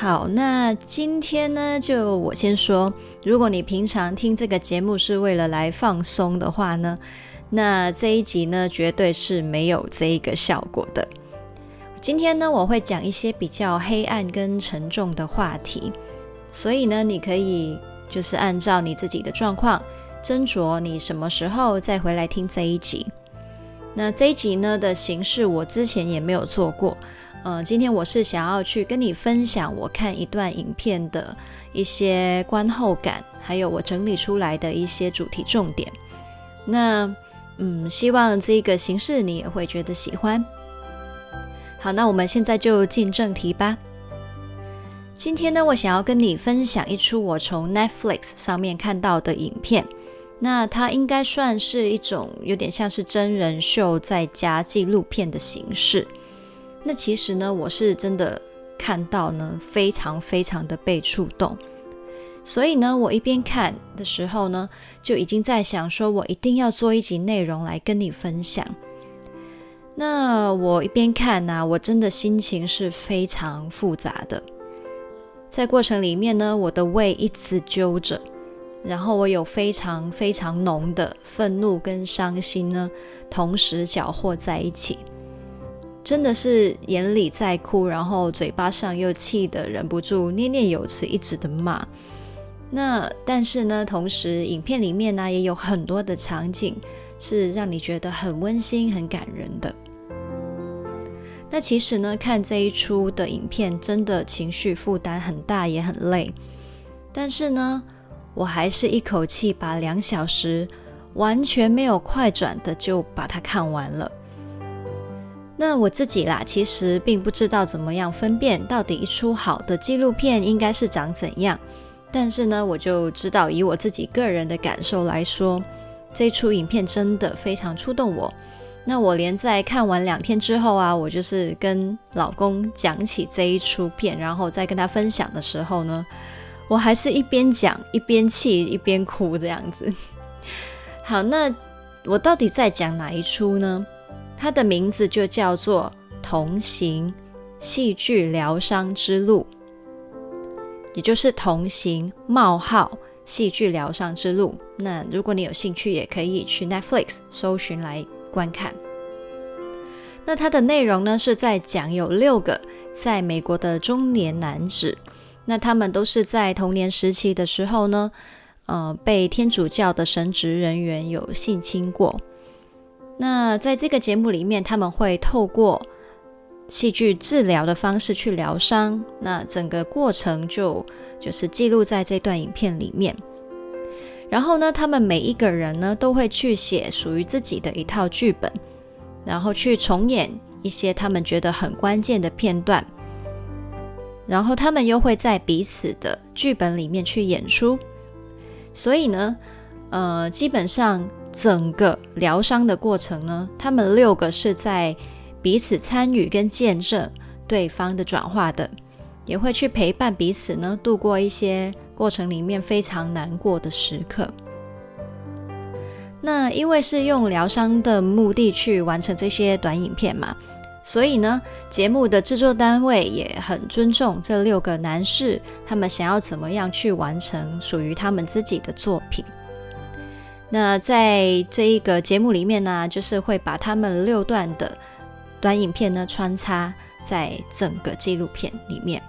好，那今天呢，就我先说，如果你平常听这个节目是为了来放松的话呢，那这一集呢，绝对是没有这一个效果的。今天呢，我会讲一些比较黑暗跟沉重的话题，所以呢，你可以就是按照你自己的状况斟酌你什么时候再回来听这一集。那这一集呢的形式，我之前也没有做过。嗯，今天我是想要去跟你分享我看一段影片的一些观后感，还有我整理出来的一些主题重点。那嗯，希望这个形式你也会觉得喜欢。好，那我们现在就进正题吧。今天呢，我想要跟你分享一出我从 Netflix 上面看到的影片。那它应该算是一种有点像是真人秀再加纪录片的形式。那其实呢，我是真的看到呢，非常非常的被触动，所以呢，我一边看的时候呢，就已经在想说，我一定要做一集内容来跟你分享。那我一边看呢，我真的心情是非常复杂的，在过程里面呢，我的胃一直揪着，然后我有非常非常浓的愤怒跟伤心呢，同时搅和在一起。真的是眼里在哭，然后嘴巴上又气得忍不住念念有词，一直的骂。那但是呢，同时影片里面呢也有很多的场景是让你觉得很温馨、很感人的。那其实呢，看这一出的影片真的情绪负担很大，也很累。但是呢，我还是一口气把两小时完全没有快转的就把它看完了。那我自己啦，其实并不知道怎么样分辨到底一出好的纪录片应该是长怎样。但是呢，我就知道以我自己个人的感受来说，这出影片真的非常触动我。那我连在看完两天之后啊，我就是跟老公讲起这一出片，然后再跟他分享的时候呢，我还是一边讲一边气一边哭这样子。好，那我到底在讲哪一出呢？它的名字就叫做《同行：戏剧疗伤之路》，也就是“同行：冒号戏剧疗伤之路”。那如果你有兴趣，也可以去 Netflix 搜寻来观看。那它的内容呢，是在讲有六个在美国的中年男子，那他们都是在童年时期的时候呢，呃，被天主教的神职人员有性侵过。那在这个节目里面，他们会透过戏剧治疗的方式去疗伤。那整个过程就就是记录在这段影片里面。然后呢，他们每一个人呢都会去写属于自己的一套剧本，然后去重演一些他们觉得很关键的片段。然后他们又会在彼此的剧本里面去演出。所以呢，呃，基本上。整个疗伤的过程呢，他们六个是在彼此参与跟见证对方的转化的，也会去陪伴彼此呢，度过一些过程里面非常难过的时刻。那因为是用疗伤的目的去完成这些短影片嘛，所以呢，节目的制作单位也很尊重这六个男士，他们想要怎么样去完成属于他们自己的作品。那在这一个节目里面呢，就是会把他们六段的短影片呢穿插在整个纪录片里面。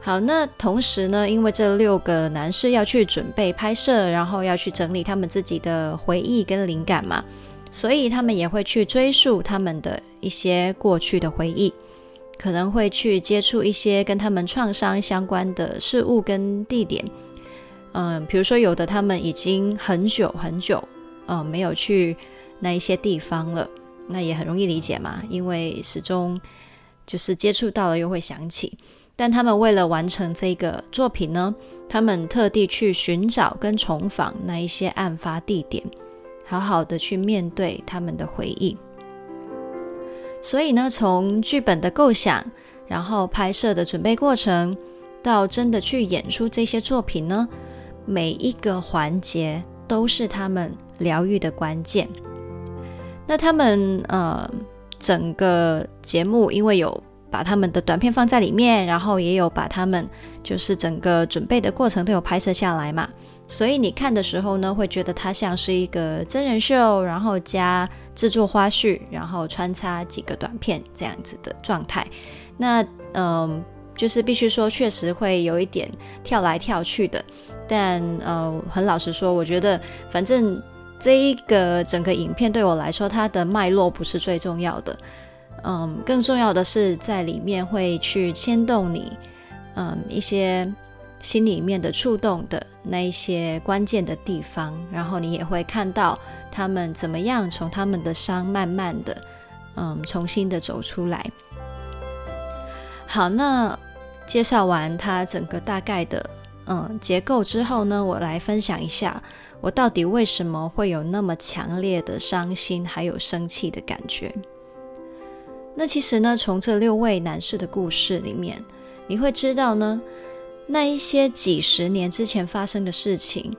好，那同时呢，因为这六个男士要去准备拍摄，然后要去整理他们自己的回忆跟灵感嘛，所以他们也会去追溯他们的一些过去的回忆，可能会去接触一些跟他们创伤相关的事物跟地点。嗯，比如说有的他们已经很久很久，嗯，没有去那一些地方了，那也很容易理解嘛，因为始终就是接触到了又会想起。但他们为了完成这个作品呢，他们特地去寻找跟重访那一些案发地点，好好的去面对他们的回忆。所以呢，从剧本的构想，然后拍摄的准备过程，到真的去演出这些作品呢，每一个环节都是他们疗愈的关键。那他们呃，整个节目因为有把他们的短片放在里面，然后也有把他们就是整个准备的过程都有拍摄下来嘛，所以你看的时候呢，会觉得它像是一个真人秀，然后加制作花絮，然后穿插几个短片这样子的状态。那嗯、就是必须说，确实会有一点跳来跳去的。但呃，很老实说，我觉得反正这一个整个影片对我来说，它的脉络不是最重要的。嗯，更重要的是在里面会去牵动你，嗯，一些心里面的触动的那一些关键的地方，然后你也会看到。他们怎么样从他们的伤慢慢的，嗯，重新的走出来。好，那介绍完它整个大概的嗯结构之后呢，我来分享一下我到底为什么会有那么强烈的伤心还有生气的感觉。那其实呢，从这六位男士的故事里面，你会知道呢，那一些几十年之前发生的事情。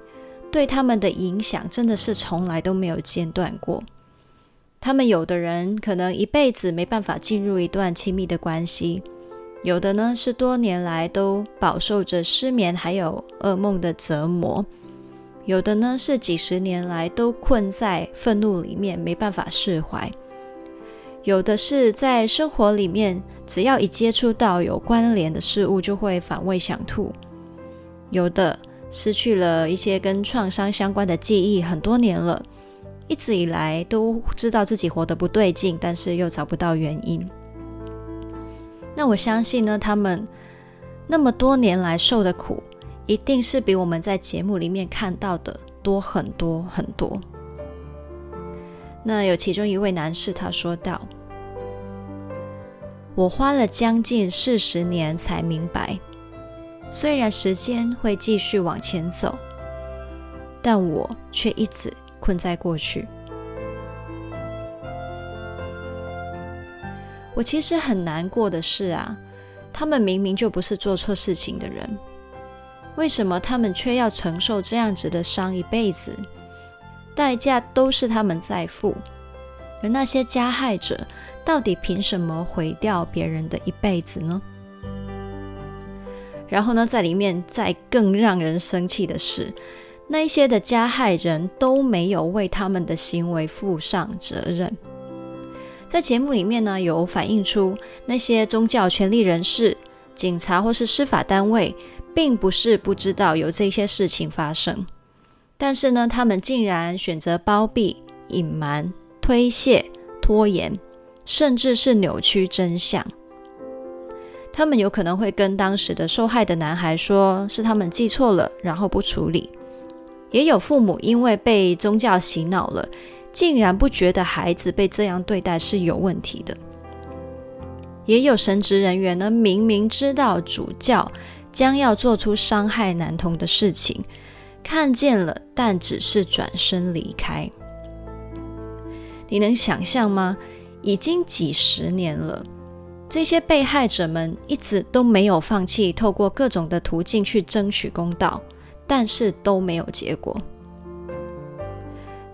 对他们的影响真的是从来都没有间断过。他们有的人可能一辈子没办法进入一段亲密的关系，有的呢是多年来都饱受着失眠还有噩梦的折磨，有的呢是几十年来都困在愤怒里面没办法释怀，有的是在生活里面只要一接触到有关联的事物就会反胃想吐，有的。失去了一些跟创伤相关的记忆很多年了，一直以来都知道自己活得不对劲，但是又找不到原因。那我相信呢，他们那么多年来受的苦，一定是比我们在节目里面看到的多很多很多。那有其中一位男士他说道：“我花了将近四十年才明白。”虽然时间会继续往前走，但我却一直困在过去。我其实很难过的是啊，他们明明就不是做错事情的人，为什么他们却要承受这样子的伤一辈子？代价都是他们在付，而那些加害者到底凭什么毁掉别人的一辈子呢？然后呢，在里面再更让人生气的是，那一些的加害人都没有为他们的行为负上责任。在节目里面呢，有反映出那些宗教权力人士、警察或是司法单位，并不是不知道有这些事情发生，但是呢，他们竟然选择包庇、隐瞒、推卸、拖延，甚至是扭曲真相。他们有可能会跟当时的受害的男孩说，是他们记错了，然后不处理。也有父母因为被宗教洗脑了，竟然不觉得孩子被这样对待是有问题的。也有神职人员呢，明明知道主教将要做出伤害男童的事情，看见了，但只是转身离开。你能想象吗？已经几十年了。这些被害者们一直都没有放弃，透过各种的途径去争取公道，但是都没有结果。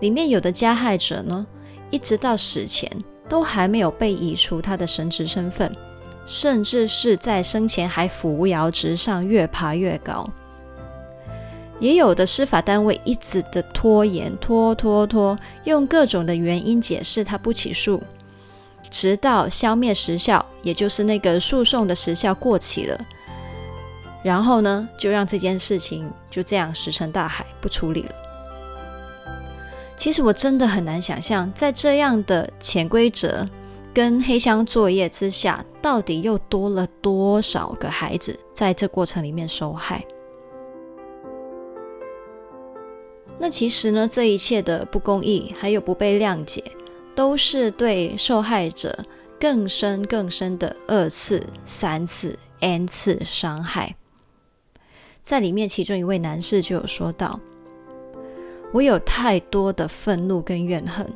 里面有的加害者呢，一直到死前都还没有被移除他的神职身份，甚至是在生前还扶摇直上，越爬越高。也有的司法单位一直的拖延，拖拖拖，用各种的原因解释他不起诉。直到消灭时效，也就是那个诉讼的时效过期了，然后呢，就让这件事情就这样石沉大海，不处理了。其实我真的很难想象，在这样的潜规则跟黑箱作业之下，到底又多了多少个孩子在这过程里面受害。那其实呢，这一切的不公义还有不被谅解。都是对受害者更深更深的二次、三次、n 次伤害。在里面，其中一位男士就有说到：“我有太多的愤怒跟怨恨，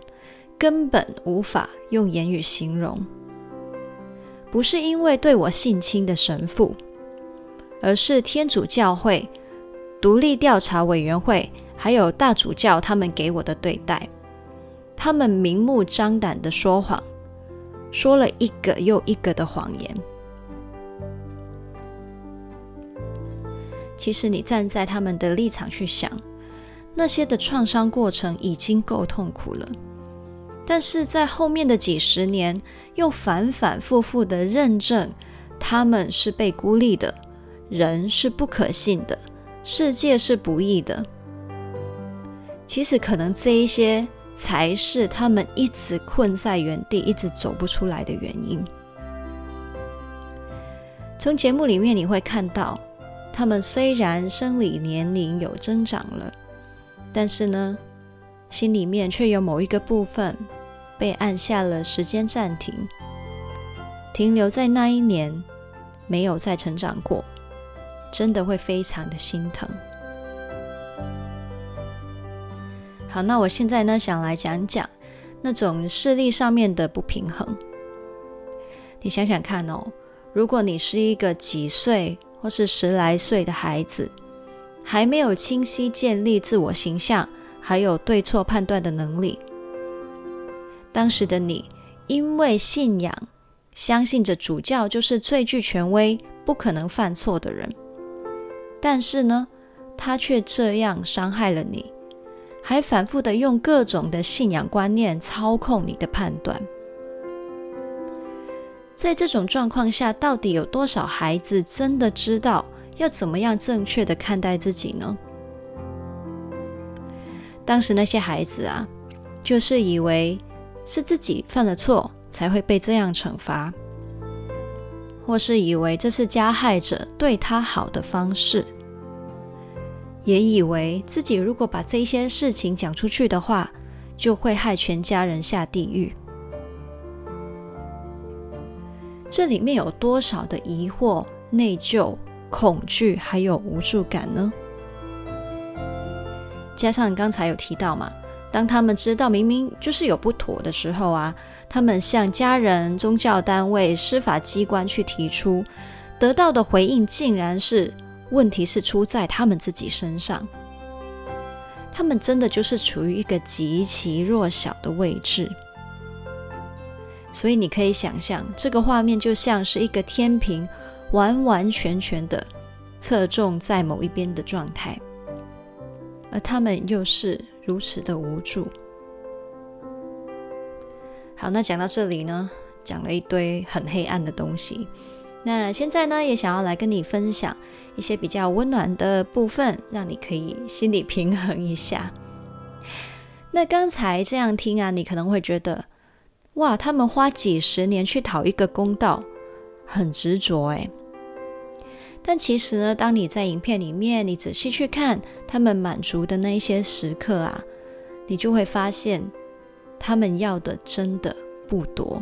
根本无法用言语形容。不是因为对我性侵的神父，而是天主教会、独立调查委员会，还有大主教他们给我的对待。他们明目张胆的说谎。”说了一个又一个的谎言。其实你站在他们的立场去想，那些的创伤过程已经够痛苦了，但是在后面的几十年，又反反复复的认证他们是被孤立的，人是不可信的，世界是不义的。其实可能这一些。才是他们一直困在原地、一直走不出来的原因。从节目里面你会看到，他们虽然生理年龄有增长了，但是呢，心里面却有某一个部分被按下了时间暂停，停留在那一年，没有再成长过，真的会非常的心疼。好，那我现在呢，想来讲讲那种视力上面的不平衡。你想想看哦，如果你是一个几岁或是十来岁的孩子，还没有清晰建立自我形象，还有对错判断的能力，当时的你因为信仰，相信着主教就是最具权威、不可能犯错的人，但是呢，他却这样伤害了你。还反复的用各种的信仰观念操控你的判断，在这种状况下，到底有多少孩子真的知道要怎么样正确的看待自己呢？当时那些孩子啊，就是以为是自己犯了错才会被这样惩罚，或是以为这是加害者对他好的方式。也以为自己如果把这些事情讲出去的话，就会害全家人下地狱。这里面有多少的疑惑、内疚、恐惧，还有无助感呢？加上刚才有提到嘛，当他们知道明明就是有不妥的时候啊，他们向家人、宗教单位、司法机关去提出，得到的回应竟然是。问题是出在他们自己身上，他们真的就是处于一个极其弱小的位置，所以你可以想象，这个画面就像是一个天平完完全全的侧重在某一边的状态，而他们又是如此的无助。好，那讲到这里呢，讲了一堆很黑暗的东西，那现在呢，也想要来跟你分享。一些比较温暖的部分，让你可以心理平衡一下。那刚才这样听啊，你可能会觉得，哇，他们花几十年去讨一个公道，很执着诶。但其实呢，当你在影片里面，你仔细去看他们满足的那一些时刻啊，你就会发现，他们要的真的不多。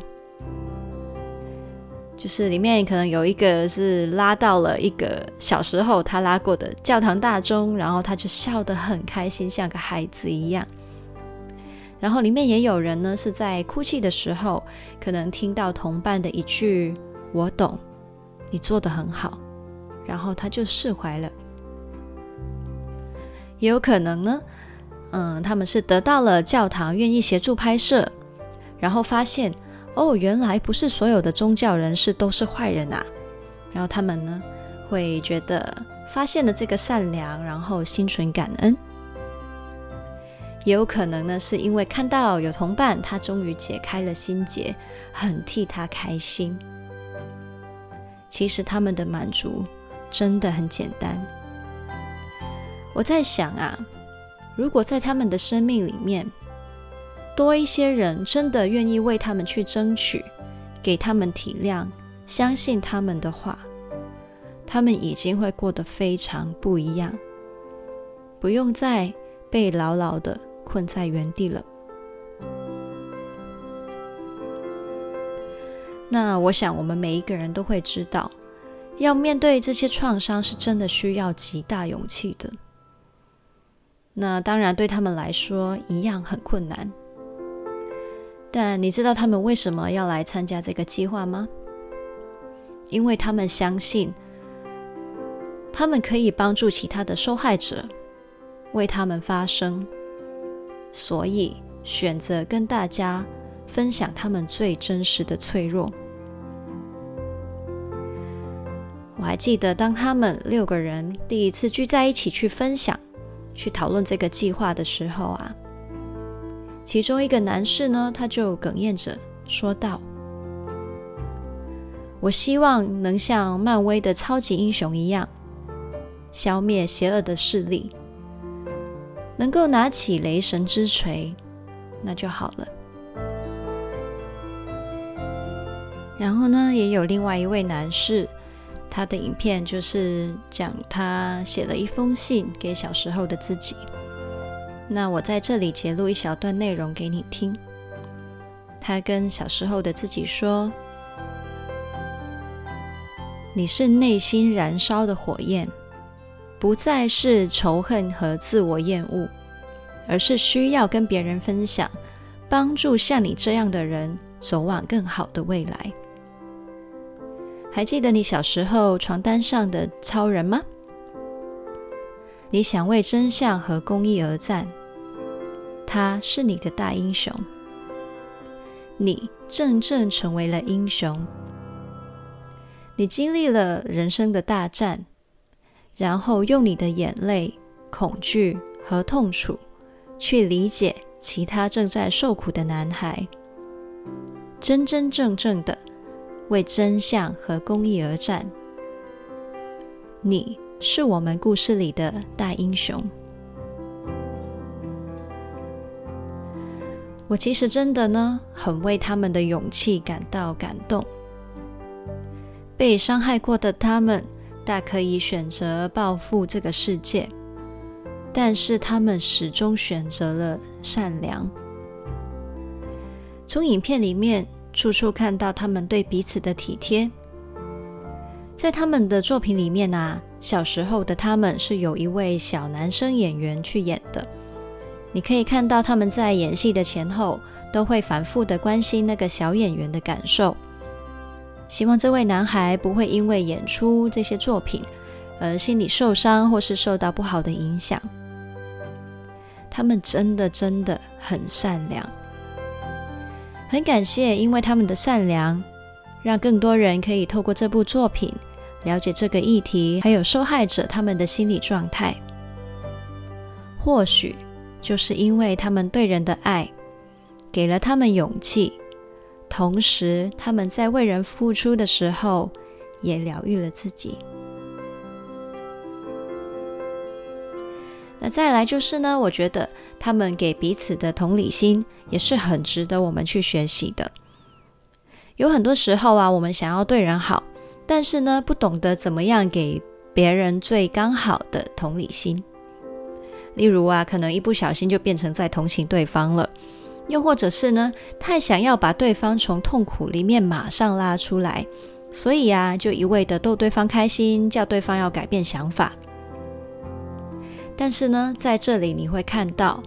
就是里面可能有一个是拉到了一个小时候他拉过的教堂大钟，然后他就笑得很开心，像个孩子一样。然后里面也有人呢是在哭泣的时候，可能听到同伴的一句“我懂，你做得很好”，然后他就释怀了。也有可能呢，嗯，他们是得到了教堂愿意协助拍摄，然后发现。哦，原来不是所有的宗教人士都是坏人啊！然后他们呢，会觉得发现了这个善良，然后心存感恩。也有可能呢，是因为看到有同伴，他终于解开了心结，很替他开心。其实他们的满足真的很简单。我在想啊，如果在他们的生命里面，多一些人真的愿意为他们去争取，给他们体谅，相信他们的话，他们已经会过得非常不一样，不用再被牢牢的困在原地了。那我想，我们每一个人都会知道，要面对这些创伤是真的需要极大勇气的。那当然，对他们来说一样很困难。但你知道他们为什么要来参加这个计划吗？因为他们相信，他们可以帮助其他的受害者，为他们发声，所以选择跟大家分享他们最真实的脆弱。我还记得，当他们六个人第一次聚在一起去分享、去讨论这个计划的时候啊，其中一个男士呢，他就哽咽着说道。我希望能像漫威的超级英雄一样，消灭邪恶的势力，能够拿起雷神之锤，那就好了。然后呢，也有另外一位男士，他的影片就是讲他写了一封信给小时候的自己。那我在这里截录一小段内容给你听。他跟小时候的自己说。你是内心燃烧的火焰，不再是仇恨和自我厌恶，而是需要跟别人分享，帮助像你这样的人走往更好的未来。还记得你小时候床单上的超人吗？你想为真相和公益而战，他是你的大英雄，你真正成为了英雄。你经历了人生的大战，然后用你的眼泪、恐惧和痛楚去理解其他正在受苦的男孩，真真正正的为真相和公义而战。你是我们故事里的大英雄。我其实真的呢，很为他们的勇气感到感动。被伤害过的他们，大可以选择报复这个世界，但是他们始终选择了善良。从影片里面，处处看到他们对彼此的体贴。在他们的作品里面啊，小时候的他们是有一位小男生演员去演的。你可以看到他们在演戏的前后，都会反复的关心那个小演员的感受。希望这位男孩不会因为演出这些作品而心理受伤，或是受到不好的影响。他们真的真的很善良，很感谢，因为他们的善良，让更多人可以透过这部作品了解这个议题，还有受害者他们的心理状态。或许就是因为他们对人的爱，给了他们勇气。同时，他们在为人付出的时候，也疗愈了自己。那再来就是呢，我觉得他们给彼此的同理心也是很值得我们去学习的。有很多时候啊，我们想要对人好，但是呢，不懂得怎么样给别人最刚好的同理心。例如啊，可能一不小心就变成在同情对方了。又或者是呢，太想要把对方从痛苦里面马上拉出来，所以啊，就一味的逗对方开心，叫对方要改变想法。但是呢，在这里你会看到，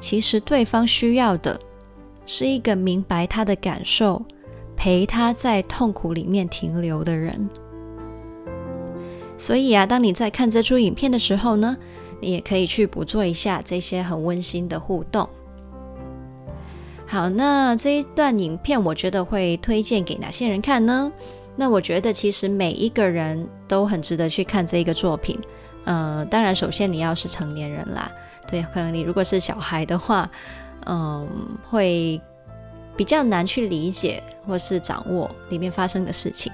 其实对方需要的是一个明白他的感受，陪他在痛苦里面停留的人。所以啊，当你在看这出影片的时候呢，你也可以去捕捉一下这些很温馨的互动。好，那这一段影片我觉得会推荐给哪些人看呢？那我觉得其实每一个人都很值得去看这个作品。呃，当然，首先你要是成年人啦，对，可能你如果是小孩的话，嗯、会比较难去理解或是掌握里面发生的事情。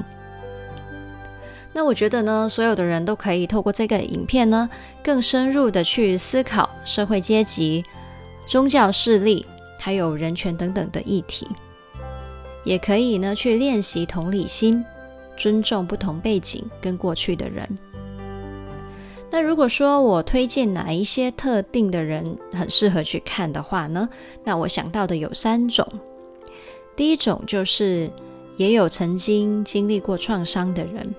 那我觉得呢，所有的人都可以透过这个影片呢，更深入的去思考社会阶级、宗教势力。还有人权等等的议题，也可以呢去练习同理心，尊重不同背景跟过去的人。那如果说我推荐哪一些特定的人很适合去看的话呢？那我想到的有三种。第一种就是也有曾经经历过创伤的人。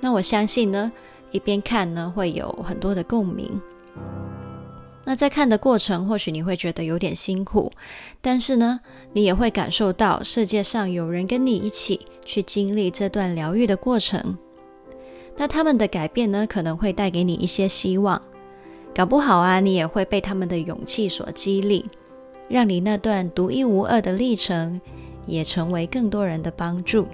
那我相信呢，一边看呢，会有很多的共鸣。那在看的过程，或许你会觉得有点辛苦，但是呢，你也会感受到世界上有人跟你一起去经历这段疗愈的过程。那他们的改变呢，可能会带给你一些希望。搞不好啊，你也会被他们的勇气所激励，让你那段独一无二的历程也成为更多人的帮助。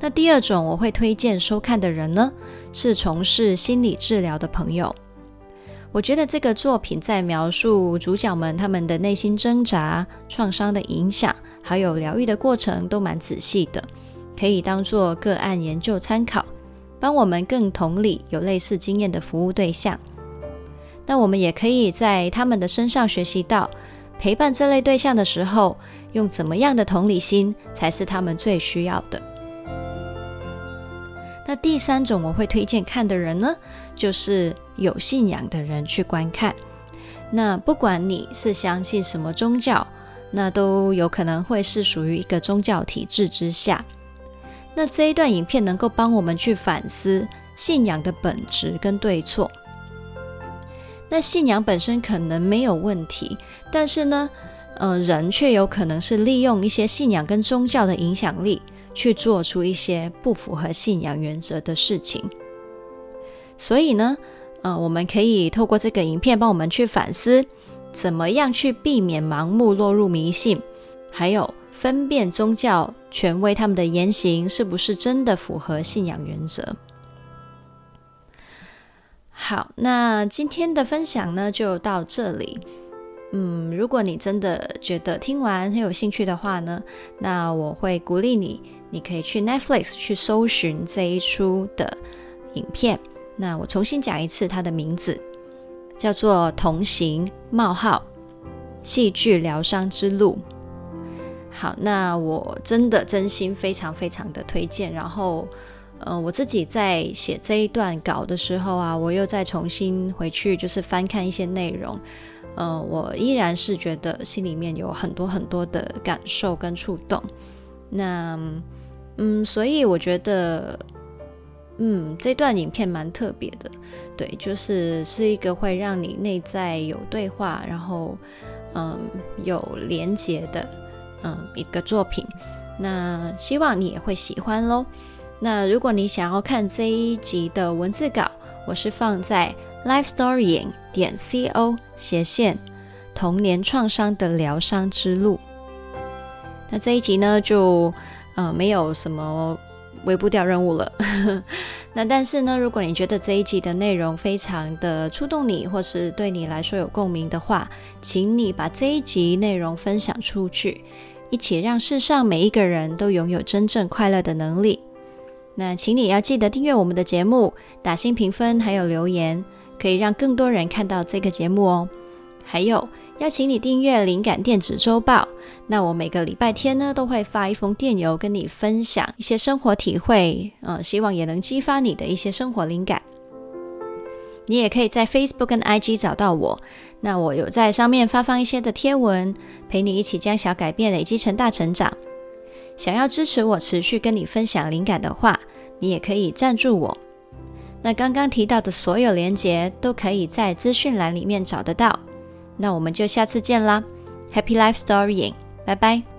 那第二种我会推荐收看的人呢，是从事心理治疗的朋友。我觉得这个作品在描述主角们他们的内心挣扎、创伤的影响，还有疗愈的过程，都蛮仔细的，可以当做个案研究参考，帮我们更同理有类似经验的服务对象。那我们也可以在他们的身上学习到，陪伴这类对象的时候，用怎么样的同理心才是他们最需要的。那第三种我会推荐看的人呢，就是有信仰的人去观看。那不管你是相信什么宗教，那都有可能会是属于一个宗教体制之下。那这一段影片能够帮我们去反思信仰的本质跟对错。那信仰本身可能没有问题，但是呢，呃，人却有可能是利用一些信仰跟宗教的影响力。去做出一些不符合信仰原则的事情，所以呢，呃，我们可以透过这个影片帮我们去反思，怎么样去避免盲目落入迷信，还有分辨宗教权威他们的言行是不是真的符合信仰原则。好，那今天的分享呢，就到这里。嗯，如果你真的觉得听完很有兴趣的话呢，那我会鼓励你。你可以去 Netflix 去搜寻这一出的影片。那我重新讲一次，它的名字叫做《同行：冒号戏剧疗伤之路》。好，那我真的真心非常非常的推荐。然后，呃，我自己在写这一段稿的时候啊，我又再重新回去就是翻看一些内容。呃，我依然是觉得心里面有很多很多的感受跟触动。那。嗯，所以我觉得，嗯，这段影片蛮特别的，对，就是是一个会让你内在有对话，然后嗯有连结的嗯一个作品。那希望你也会喜欢喽。那如果你想要看这一集的文字稿，我是放在 lifestorying 点 co 斜线童年创伤的疗伤之路。那这一集呢就。呃，没有什么微步掉任务了。那但是呢，如果你觉得这一集的内容非常的触动你，或是对你来说有共鸣的话，请你把这一集内容分享出去，一起让世上每一个人都拥有真正快乐的能力。那请你要记得订阅我们的节目，打星评分，还有留言，可以让更多人看到这个节目哦。还有。邀请你订阅灵感电子周报，那我每个礼拜天呢都会发一封电邮跟你分享一些生活体会，呃，希望也能激发你的一些生活灵感。你也可以在 Facebook 跟 IG 找到我，那我有在上面发放一些的贴文，陪你一起将小改变累积成大成长。想要支持我持续跟你分享灵感的话，你也可以赞助我。那刚刚提到的所有连接都可以在资讯栏里面找得到。那我们就下次见啦，Happy Life Storying，拜拜。